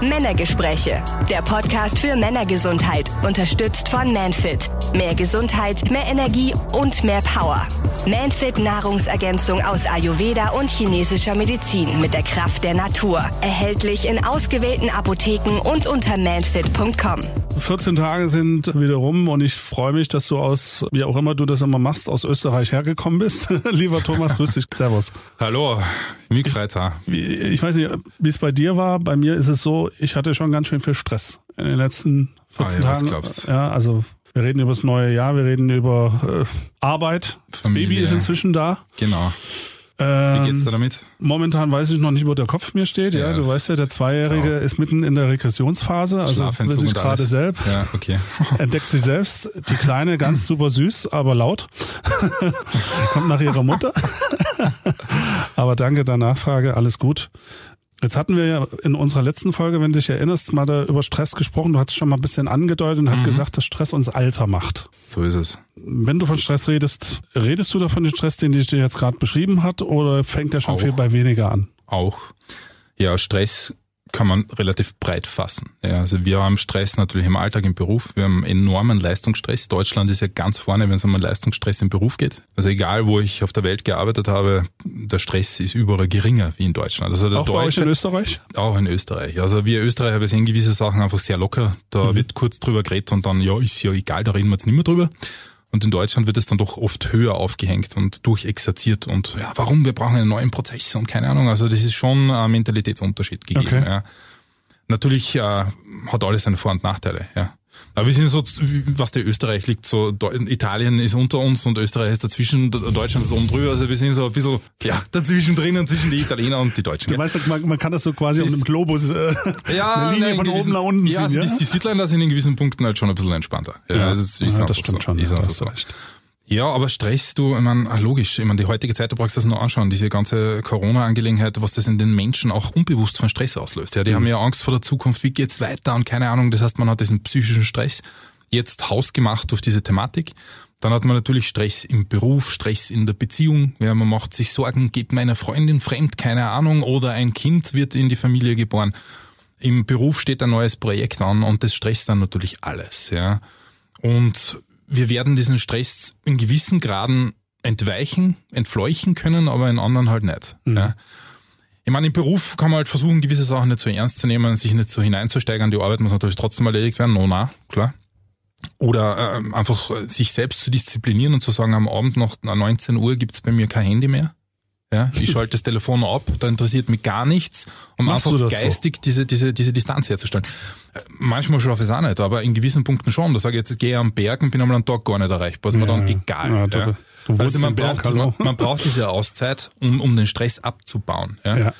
Männergespräche. Der Podcast für Männergesundheit. Unterstützt von Manfit. Mehr Gesundheit, mehr Energie und mehr Power. Manfit Nahrungsergänzung aus Ayurveda und chinesischer Medizin mit der Kraft der Natur. Erhältlich in ausgewählten Apotheken und unter manfit.com. 14 Tage sind wieder rum und ich freue mich, dass du aus, wie auch immer du das immer machst, aus Österreich hergekommen bist. Lieber Thomas, grüß dich. Servus. Hallo, freut's auch. Ich weiß nicht, wie es bei dir war. Bei mir ist es so, ich hatte schon ganz schön viel Stress in den letzten 14 Ah ja, was Tagen. glaubst? Ja, also wir reden über das neue Jahr, wir reden über äh, Arbeit. Das Familie. Baby ist inzwischen da. Genau. Wie Ähm, geht's dir damit? Momentan weiß ich noch nicht, wo der Kopf mir steht. Ja, Ja, du weißt ja, der Zweijährige Klar. ist mitten in der Regressionsphase, also will sich gerade selbst. Ja, okay. entdeckt sich selbst. Die Kleine ganz super süß, aber laut. Kommt nach ihrer Mutter. aber danke der Nachfrage, alles gut. Jetzt hatten wir ja in unserer letzten Folge, wenn du dich erinnerst, mal da über Stress gesprochen. Du hast schon mal ein bisschen angedeutet und hast gesagt, dass Stress uns alter macht. So ist es. Wenn du von Stress redest, redest du da von dem Stress, den ich dir jetzt gerade beschrieben hat, oder fängt der schon Auch. viel bei weniger an? Auch. Ja, Stress kann man relativ breit fassen. Ja, also wir haben Stress natürlich im Alltag, im Beruf. Wir haben enormen Leistungsstress. Deutschland ist ja ganz vorne, wenn es um einen Leistungsstress im Beruf geht. Also egal, wo ich auf der Welt gearbeitet habe, der Stress ist überall geringer wie in Deutschland. Also der Auch bei euch Deutsche, in Österreich? Auch in Österreich. Also wir Österreicher, wir sehen gewisse Sachen einfach sehr locker. Da Mhm. wird kurz drüber geredet und dann, ja, ist ja egal, da reden wir jetzt nicht mehr drüber. Und in Deutschland wird es dann doch oft höher aufgehängt und durchexerziert und ja, warum? Wir brauchen einen neuen Prozess und keine Ahnung. Also das ist schon ein Mentalitätsunterschied gegeben. Okay. Ja. Natürlich äh, hat alles seine Vor- und Nachteile, ja. Aber wir sind so, was der Österreich liegt, so Italien ist unter uns und Österreich ist dazwischen, Deutschland ist oben drüber. Also wir sind so ein bisschen ja, dazwischen drinnen, zwischen die Italiener und die Deutschen. Du gell? weißt, ja, man, man kann das so quasi auf einem Globus äh, eine Linie von gewissen- oben nach unten Ja, ziehen. also die, die Südländer sind in gewissen Punkten halt schon ein bisschen entspannter. Ja, Ja, das ist, ist ja, das stimmt so. schon. Ist ja, so. Ja, aber Stress, du, ich meine, ah, logisch, ich meine, die heutige Zeit, du brauchst das nur anschauen, diese ganze Corona-Angelegenheit, was das in den Menschen auch unbewusst von Stress auslöst. Ja, die haben ja Angst vor der Zukunft, wie geht's weiter und keine Ahnung, das heißt, man hat diesen psychischen Stress jetzt hausgemacht durch diese Thematik. Dann hat man natürlich Stress im Beruf, Stress in der Beziehung. Ja, man macht sich Sorgen, geht meine Freundin fremd, keine Ahnung, oder ein Kind wird in die Familie geboren. Im Beruf steht ein neues Projekt an und das stresst dann natürlich alles, ja. Und wir werden diesen Stress in gewissen Graden entweichen, entfleuchen können, aber in anderen halt nicht. Ja. Ich meine, im Beruf kann man halt versuchen, gewisse Sachen nicht so ernst zu nehmen, sich nicht so hineinzusteigern. Die Arbeit muss natürlich trotzdem erledigt werden. No, na, klar. Oder ähm, einfach äh, sich selbst zu disziplinieren und zu sagen, am Abend nach 19 Uhr gibt's bei mir kein Handy mehr. Ja, ich schalte das Telefon ab, da interessiert mich gar nichts, um Machst du einfach das so? geistig diese, diese, diese Distanz herzustellen. Äh, Manchmal schlafe ich es auch nicht, aber in gewissen Punkten schon. Da sage ich jetzt, ich gehe am Berg und bin einmal am Tag gar nicht erreichbar. Ist mir dann egal. Ja, du- du wohnst also man Berg, braucht, man, man braucht diese Auszeit, um, um den Stress abzubauen. Ja? Ja.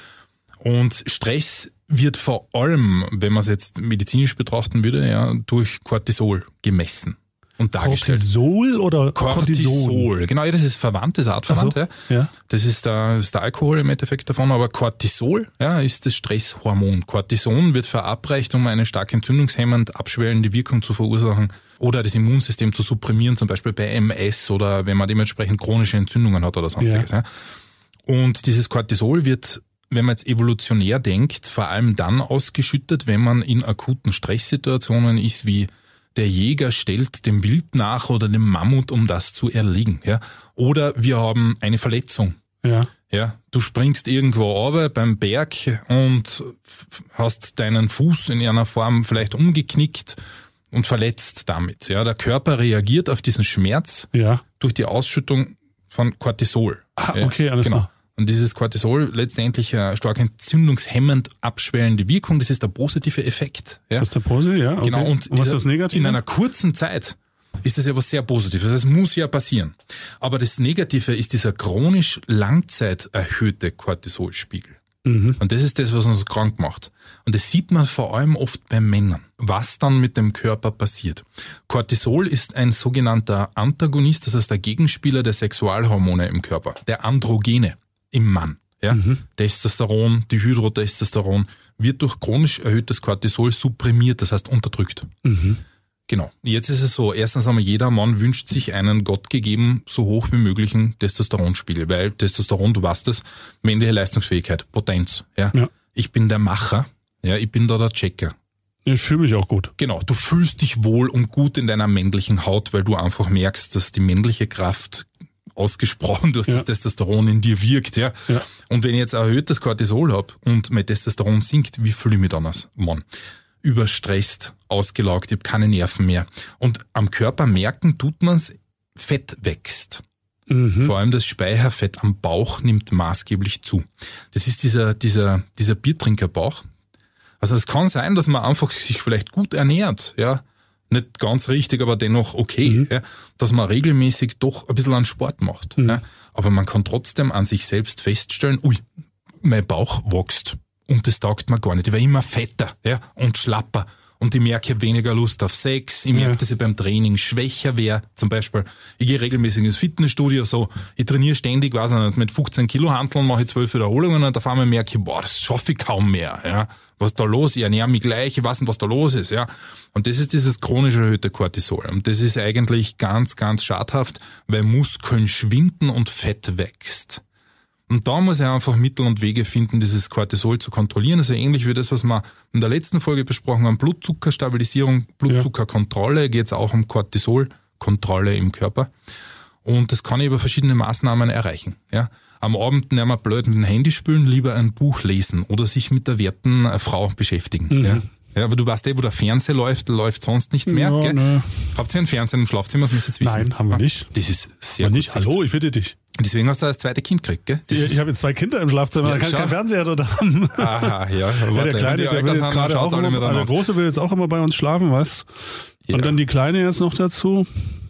Und Stress wird vor allem, wenn man es jetzt medizinisch betrachten würde, ja, durch Cortisol gemessen und dargestellt. Cortisol oder Cortison? Cortisol. Genau, ja, das ist verwandt, das ist artverwandt. So, ja. ja. Das ist, der, ist der Alkohol im Endeffekt davon, aber Cortisol ja, ist das Stresshormon. Cortison wird verabreicht, um eine stark entzündungshemmend abschwellende Wirkung zu verursachen oder das Immunsystem zu supprimieren, zum Beispiel bei MS oder wenn man dementsprechend chronische Entzündungen hat oder sonstiges. Ja. Und dieses Cortisol wird, wenn man jetzt evolutionär denkt, vor allem dann ausgeschüttet, wenn man in akuten Stresssituationen ist, wie der Jäger stellt dem Wild nach oder dem Mammut, um das zu erlegen. Ja? Oder wir haben eine Verletzung. Ja. Ja, du springst irgendwo runter beim Berg und hast deinen Fuß in einer Form vielleicht umgeknickt und verletzt damit. Ja, der Körper reagiert auf diesen Schmerz Ja. durch die Ausschüttung von Cortisol. Ah, okay, alles genau. klar. Und dieses Cortisol letztendlich eine stark entzündungshemmend abschwellende Wirkung, das ist der positive Effekt. Ja? Das ist der Pose, ja. Okay. Genau, und, was ist das Negative? In einer kurzen Zeit ist das ja was sehr Positives. Das muss ja passieren. Aber das Negative ist dieser chronisch langzeit erhöhte Cortisolspiegel. Mhm. Und das ist das, was uns krank macht. Und das sieht man vor allem oft bei Männern, was dann mit dem Körper passiert. Cortisol ist ein sogenannter Antagonist, das heißt der Gegenspieler der Sexualhormone im Körper, der Androgene im Mann. Ja? Mhm. Testosteron, Dihydrotestosteron wird durch chronisch erhöhtes Cortisol supprimiert, das heißt unterdrückt. Mhm. Genau. Jetzt ist es so, erstens einmal jeder Mann wünscht sich einen gottgegeben so hoch wie möglichen Testosteronspiegel, weil Testosteron, du weißt es, männliche Leistungsfähigkeit, Potenz, ja. Ja. Ich bin der Macher, Ja, ich bin da der Checker. Ich fühle mich auch gut. Genau, du fühlst dich wohl und gut in deiner männlichen Haut, weil du einfach merkst, dass die männliche Kraft ausgesprochen, du hast Ja. das Testosteron in dir wirkt, ja. Ja. Und wenn ich jetzt erhöhtes Cortisol hab und mein Testosteron sinkt, wie fühle ich mich dann als Mann? Überstresst, ausgelaugt, ich habe keine Nerven mehr. Und am Körper merken tut man's, Fett wächst. Mhm. Vor allem das Speicherfett am Bauch nimmt maßgeblich zu. Das ist dieser, dieser, dieser Biertrinkerbauch. Also es kann sein, dass man einfach sich vielleicht gut ernährt, ja. Nicht ganz richtig, aber dennoch okay, ja. Dass man regelmäßig doch ein bisschen an Sport macht, ja. Aber man kann trotzdem an sich selbst feststellen, ui, mein Bauch wächst. Und das taugt mir gar nicht. Ich werde immer fetter, ja, und schlapper. Und ich merke, ich habe weniger Lust auf Sex. Ich merke, Ja. dass ich beim Training schwächer wäre. Zum Beispiel, ich gehe regelmäßig ins Fitnessstudio, so, ich trainiere ständig, weiß ich nicht, mit 15 Kilo Hanteln mache ich 12 Wiederholungen und auf einmal merke ich, boah, das schaffe ich kaum mehr, ja. Was da los? Ich ernähre mich gleich, ich weiß nicht, was da los ist, ja. Und das ist dieses chronisch erhöhte Cortisol. Und das ist eigentlich ganz, ganz schadhaft, weil Muskeln schwinden und Fett wächst. Und da muss er einfach Mittel und Wege finden, dieses Cortisol zu kontrollieren. Also ähnlich wie das, was wir in der letzten Folge besprochen haben, Blutzuckerstabilisierung, Blutzuckerkontrolle, geht es auch um Cortisolkontrolle im Körper. Und das kann ich über verschiedene Maßnahmen erreichen. Ja. Am Abend nicht mehr blöd mit dem Handy spülen, lieber ein Buch lesen oder sich mit der werten äh, Frau beschäftigen. Ja. Ja, aber du weißt eh, wo der Fernseher läuft, läuft sonst nichts mehr. Gell? ne. Habt ihr einen Fernseher im Schlafzimmer? Das möchte ich jetzt wissen. Nein, haben wir nicht. Das ist sehr gut. nicht, hallo, ich bitte dich. Deswegen hast du das zweite Kind gekriegt, gell? Das Ich, ich habe jetzt zwei Kinder im Schlafzimmer, Ja, da kann schau. kein Fernseher dort haben. Aha, ja. Ja, der Kleine, der will jetzt gerade auch immer, der Große will jetzt auch immer bei uns schlafen, was? Ja. Und dann die Kleine jetzt noch dazu.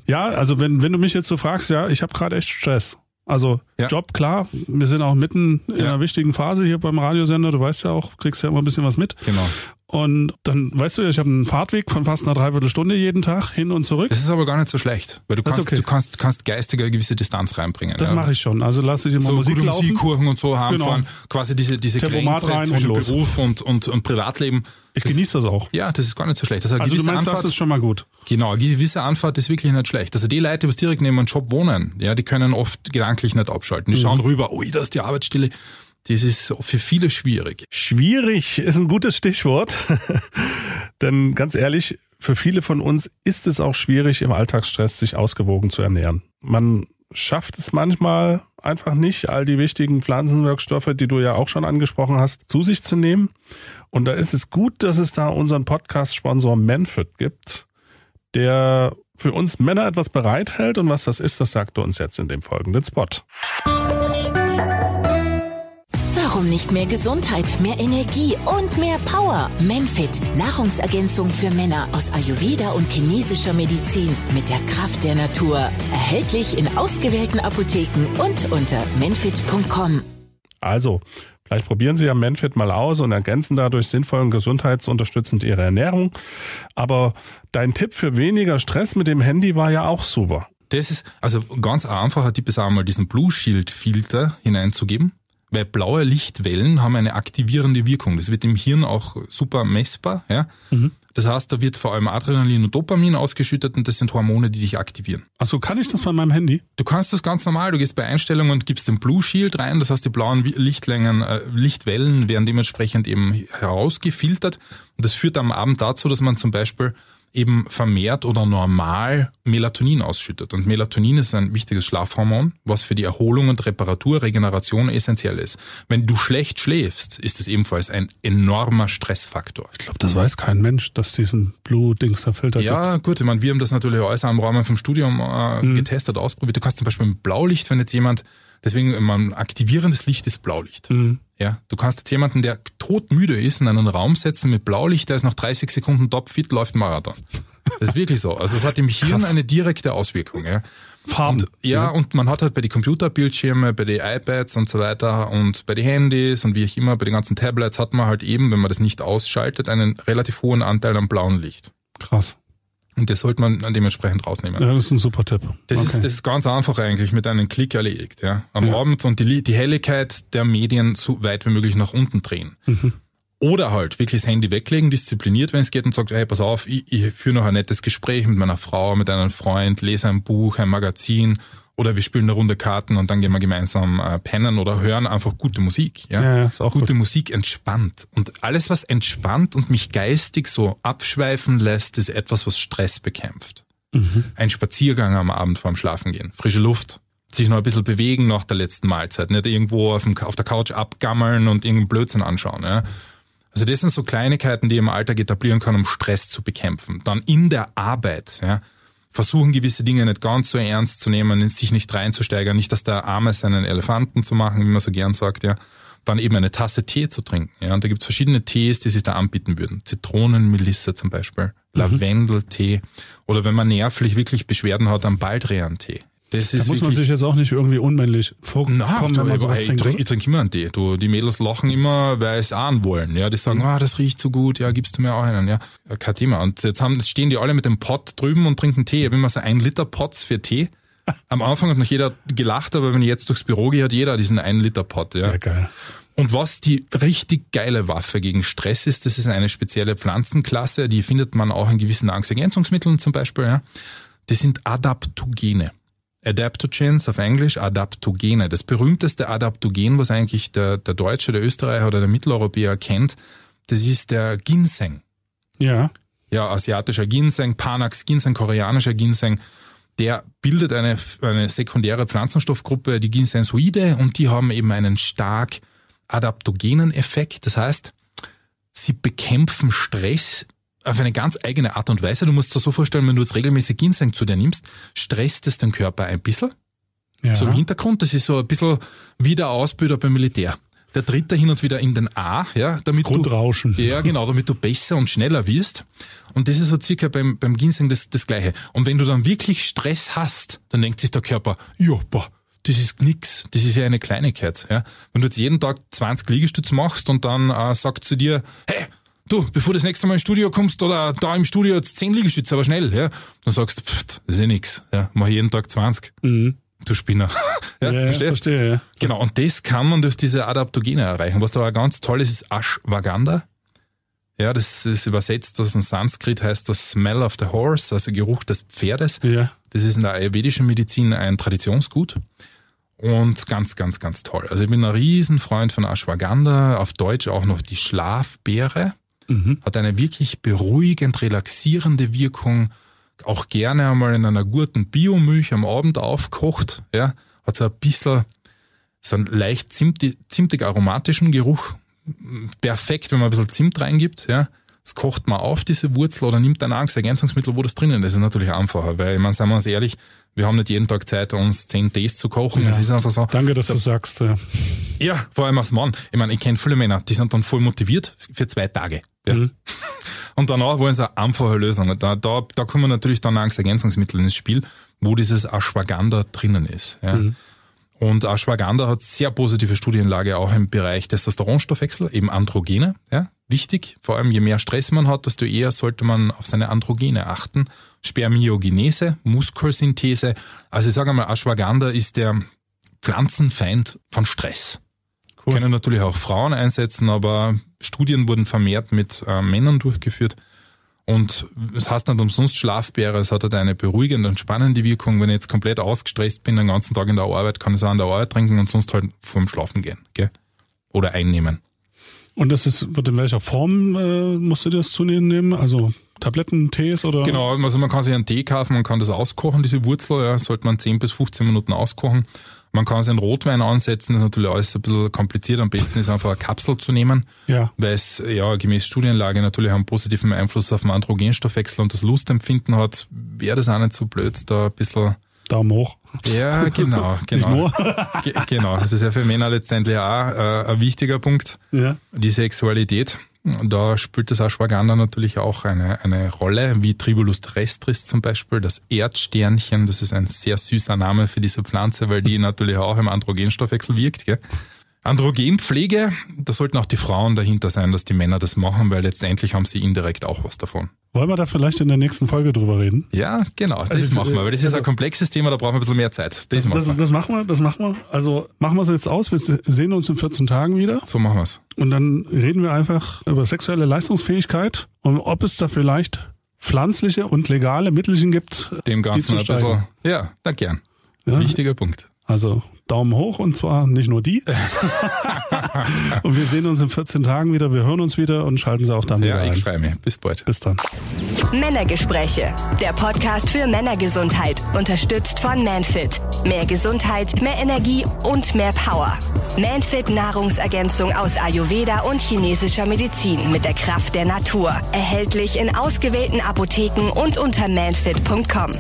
Ja, also wenn, wenn du mich jetzt so fragst, ja, ich habe gerade echt Stress. Also Ja. Job, klar, wir sind auch mitten in einer wichtigen Phase hier beim Radiosender, du weißt ja auch, kriegst ja immer ein bisschen was mit. Genau. Und dann, weißt du ja, ich habe einen Fahrtweg von fast einer Dreiviertelstunde jeden Tag hin und zurück. Das ist aber gar nicht so schlecht, weil du Das kannst, okay. du kannst, kannst geistig eine gewisse Distanz reinbringen. Das ja. mache ich schon. Also lasse ich immer so Musik gute laufen. Musikkurven und so heimfahren, Genau. quasi diese, diese Tempomat Grenze rein und zwischen los. Beruf und, und, und Privatleben. Ich das, genieße das auch. Ja, das ist gar nicht so schlecht. Das ist eine Also du meinst, Anfahrt, das ist schon mal gut. Genau, eine gewisse Anfahrt ist wirklich nicht schlecht. Also die Leute, die direkt neben einem Job wohnen, ja, die können oft gedanklich nicht abschalten. Mhm. Die schauen rüber, ui, da ist die Arbeitsstelle. Das ist für viele schwierig. Schwierig ist ein gutes Stichwort. Denn ganz ehrlich, für viele von uns ist es auch schwierig, im Alltagsstress sich ausgewogen zu ernähren. Man schafft es manchmal einfach nicht, all die wichtigen Pflanzenwirkstoffe, die du ja auch schon angesprochen hast, zu sich zu nehmen. Und da ist es gut, dass es da unseren Podcast-Sponsor Manfred gibt, der für uns Männer etwas bereithält. Und was das ist, das sagt er uns jetzt in dem folgenden Spot. Warum nicht mehr Gesundheit, mehr Energie und mehr Power? Manfit, Nahrungsergänzung für Männer aus Ayurveda und chinesischer Medizin mit der Kraft der Natur. Erhältlich in ausgewählten Apotheken und unter manfit.com. Also, vielleicht probieren Sie ja Manfit mal aus und ergänzen dadurch sinnvoll und gesundheitsunterstützend Ihre Ernährung. Aber dein Tipp für weniger Stress mit dem Handy war ja auch super. Das ist, also ganz einfacher Tipp ist auch mal diesen Blue Shield Filter hineinzugeben. Weil blaue Lichtwellen haben eine aktivierende Wirkung. Das wird im Hirn auch super messbar. Ja? Das heißt, da wird vor allem Adrenalin und Dopamin ausgeschüttet und das sind Hormone, die dich aktivieren. Achso, kann ich das bei meinem Handy? Du kannst das ganz normal, du gehst bei Einstellungen und gibst den Blue Shield rein, das heißt die blauen Lichtlängen, äh, Lichtwellen werden dementsprechend eben herausgefiltert und das führt am Abend dazu, dass man zum Beispiel eben vermehrt oder normal Melatonin ausschüttet. Und Melatonin ist ein wichtiges Schlafhormon, was für die Erholung und Reparatur, Regeneration essentiell ist. Wenn du schlecht schläfst, ist es ebenfalls ein enormer Stressfaktor. Ich glaube, das weiß kein Mensch, dass diesen Blue-Dings da Filter gibt. Ja, gut, ich meine, wir haben das natürlich auch im Rahmen vom Studium äh, getestet, ausprobiert. Du kannst zum Beispiel mit Blaulicht, wenn jetzt jemand, deswegen ein aktivierendes Licht ist Blaulicht. Ja, du kannst jetzt jemanden, der todmüde ist, in einen Raum setzen mit Blaulicht, der ist nach 30 Sekunden topfit, läuft Marathon. Das ist wirklich so. Also es hat im Hirn eine direkte Auswirkung. Ja. Farben. Und, ja, und man hat halt bei den Computerbildschirme, bei den iPads und so weiter und bei den Handys und wie ich immer, bei den ganzen Tablets hat man halt eben, wenn man das nicht ausschaltet, einen relativ hohen Anteil am blauen Licht. Krass. Und das sollte man dann dementsprechend rausnehmen. Ja, das ist ein super Tipp. Das, Okay. ist, das ist ganz einfach eigentlich mit einem Klick erledigt. Ja. Am Ja. Abend und die, die Helligkeit der Medien so weit wie möglich nach unten drehen. Mhm. Oder halt wirklich das Handy weglegen, diszipliniert, wenn es geht und sagt, hey, pass auf, ich, ich führe noch ein nettes Gespräch mit meiner Frau, mit einem Freund, lese ein Buch, ein Magazin Oder wir spielen eine Runde Karten und dann gehen wir gemeinsam äh, pennen oder hören einfach gute Musik. Ja, Ja, ja, ist auch gute gut. Musik entspannt. Und alles, was entspannt und mich geistig so abschweifen lässt, ist etwas, was Stress bekämpft. Ein Spaziergang am Abend vorm Schlafengehen, frische Luft, sich noch ein bisschen bewegen nach der letzten Mahlzeit, nicht irgendwo auf, dem, auf der Couch abgammeln und irgendeinen Blödsinn anschauen. Ja. Also das sind so Kleinigkeiten, die ich im Alltag etablieren kann, um Stress zu bekämpfen. Dann in der Arbeit, ja, versuchen gewisse Dinge nicht ganz so ernst zu nehmen, in sich nicht reinzusteigern, nicht dass der Arme seinen Elefanten zu machen, wie man so gern sagt, ja. Dann eben eine Tasse Tee zu trinken. Ja. Und da gibt's verschiedene Tees, die sich da anbieten würden. Zitronenmelisse zum Beispiel, Lavendeltee oder wenn man nervlich wirklich Beschwerden hat, dann Baldrian-Tee. Das Da muss man sich jetzt auch nicht irgendwie unmännlich vorkommen, na, wenn man ey, sowas ich trinkt. trinke ich trink immer einen Tee. Du, die Mädels lachen immer, weil es ahnen wollen. Ja, die sagen, ah, das riecht so gut, ja, gibst du mir auch einen, ja. kein Thema. Und jetzt haben, stehen die alle mit dem Pott drüben und trinken Tee. Ich habe immer so ein Liter Pots für Tee. Am Anfang hat noch jeder gelacht, aber wenn ich jetzt durchs Büro gehe, hat jeder diesen einen Liter Pott, ja. Ja, geil. Und was die richtig geile Waffe gegen Stress ist, das ist eine spezielle Pflanzenklasse, die findet man auch in gewissen Nahrungsergänzungsmitteln zum Beispiel, ja. Das sind Adaptogene. Adaptogens auf Englisch, Adaptogene. Das berühmteste Adaptogen, was eigentlich der, der Deutsche, der Österreicher oder der Mitteleuropäer kennt, das ist der Ginseng. Ja. Ja, asiatischer Ginseng, Panax Ginseng, koreanischer Ginseng. Der bildet eine, eine sekundäre Pflanzenstoffgruppe, die Ginsensoide, und die haben eben einen stark adaptogenen Effekt. Das heißt, sie bekämpfen Stress auf eine ganz eigene Art und Weise. Du musst dir so vorstellen, wenn du jetzt regelmäßig Ginseng zu dir nimmst, stresst es den Körper ein bisschen. ja. So im Hintergrund, das ist so ein bisschen wie der Ausbilder beim Militär. Der tritt da hin und wieder in den A, ja, damit du, Grundrauschen. ja, genau, damit du besser und schneller wirst. Und das ist so circa beim, beim Ginseng das, das Gleiche. Und wenn du dann wirklich Stress hast, dann denkt sich der Körper, ja, boah, das ist nix, das ist ja eine Kleinigkeit. Ja. Wenn du jetzt jeden Tag 20 Liegestütze machst und dann äh, sagt zu dir, hey, du, bevor du das nächste Mal ins Studio kommst oder da im Studio jetzt 10 Liegestütze, aber schnell, ja, dann sagst du, pft, das ist ja nix, ja, mach jeden Tag 20. Du Spinner. ja, Mhm. Ja, verstehst? verstehe, ja. Genau, und das kann man durch diese Adaptogene erreichen. Was da auch ganz toll ist, ist Ashwagandha. Ja, das ist übersetzt aus dem Sanskrit, heißt das Smell of the Horse, also Geruch des Pferdes. Ja. Das ist in der ayurvedischen Medizin ein Traditionsgut. Und ganz, ganz, ganz toll. Also ich bin ein Riesenfreund von Ashwagandha, auf Deutsch auch noch die Schlafbeere. Hat eine wirklich beruhigend, relaxierende Wirkung. Auch gerne einmal in einer guten Biomilch am Abend aufkocht. Ja, hat so ein bisschen so einen leicht zimtig, zimtig aromatischen Geruch. Perfekt, wenn man ein bisschen Zimt reingibt. Ja, das kocht man auf, diese Wurzel, oder nimmt ein Nahrungsergänzungsmittel, wo das drinnen ist. Das ist natürlich einfacher, weil, ich meine, seien wir uns ehrlich, wir haben nicht jeden Tag Zeit, uns zehn Tees zu kochen. Ja. Es ist einfach so. Danke, dass du sagst. Ja. Ja, vor allem als Mann. Ich meine, ich kenne viele Männer, die sind dann voll motiviert für zwei Tage. Ja. Und danach wollen sie eine einfache Lösung. Da, da, da kommen natürlich dann Nahrungsergänzungsmittel ins Spiel, wo dieses Ashwagandha drinnen ist. Ja. Und Ashwagandha hat sehr positive Studienlage auch im Bereich Testosteronstoffwechsel, eben Androgene. Ja. Wichtig, vor allem je mehr Stress man hat, desto eher sollte man auf seine Androgene achten. Spermiogenese, Muskelsynthese. Also ich sage einmal, Ashwagandha ist der Pflanzenfeind von Stress. Cool. Können natürlich auch Frauen einsetzen, aber Studien wurden vermehrt mit äh, Männern durchgeführt. Und es heißt nicht umsonst Schlafbeere, es hat halt eine beruhigende und spannende Wirkung. Wenn ich jetzt komplett ausgestresst bin, den ganzen Tag in der Arbeit, kann ich es auch an der Arbeit trinken und sonst halt vorm Schlafen gehen. Gell? Oder einnehmen. Und das ist, in welcher Form äh, musst du das zu dir nehmen? Also Tabletten, Tees oder? Genau, also man kann sich einen Tee kaufen, man kann das auskochen, diese Wurzel, ja, sollte man 10 bis 15 Minuten auskochen. Man kann sich einen Rotwein ansetzen, das ist natürlich alles ein bisschen kompliziert. Am besten ist einfach eine Kapsel zu nehmen, Ja. weil es ja gemäß Studienlage natürlich einen positiven Einfluss auf den Androgenstoffwechsel und das Lustempfinden hat. Wäre das auch nicht so blöd, da ein bisschen Daumen hoch. ja, genau, genau. genau, das ist ja für Männer letztendlich auch äh, ein wichtiger Punkt, Ja. die Sexualität. Da spielt das Ashwagandha natürlich auch eine, eine Rolle, wie Tribulus terrestris zum Beispiel, das Erdsternchen, das ist ein sehr süßer Name für diese Pflanze, weil die natürlich auch im Androgenstoffwechsel wirkt. Gell? Androgenpflege, da sollten auch die Frauen dahinter sein, dass die Männer das machen, weil letztendlich haben sie indirekt auch was davon. Wollen wir da vielleicht in der nächsten Folge drüber reden? Ja, genau, das Also, machen wir, weil das ist also- ein komplexes Thema, da brauchen wir ein bisschen mehr Zeit. Das, Das, machen das, wir. das machen wir, das machen wir. Also machen wir es jetzt aus. Wir sehen uns in 14 Tagen wieder. So machen wir's. Und dann reden wir einfach über sexuelle Leistungsfähigkeit und ob es da vielleicht pflanzliche und legale Mittelchen gibt, dem Ganzen zu ein bisschen. Ja, na gern. Ja? Wichtiger Punkt. Also Daumen hoch und zwar nicht nur die. und wir sehen uns in 14 Tagen wieder. Wir hören uns wieder und schalten Sie auch dann wieder Ja, ein. ich freue mich. Bis bald. Bis dann. Männergespräche. Der Podcast für Männergesundheit. Unterstützt von Manfit. Mehr Gesundheit, mehr Energie und mehr Power. Manfit Nahrungsergänzung aus Ayurveda und chinesischer Medizin mit der Kraft der Natur. Erhältlich in ausgewählten Apotheken und unter manfit.com.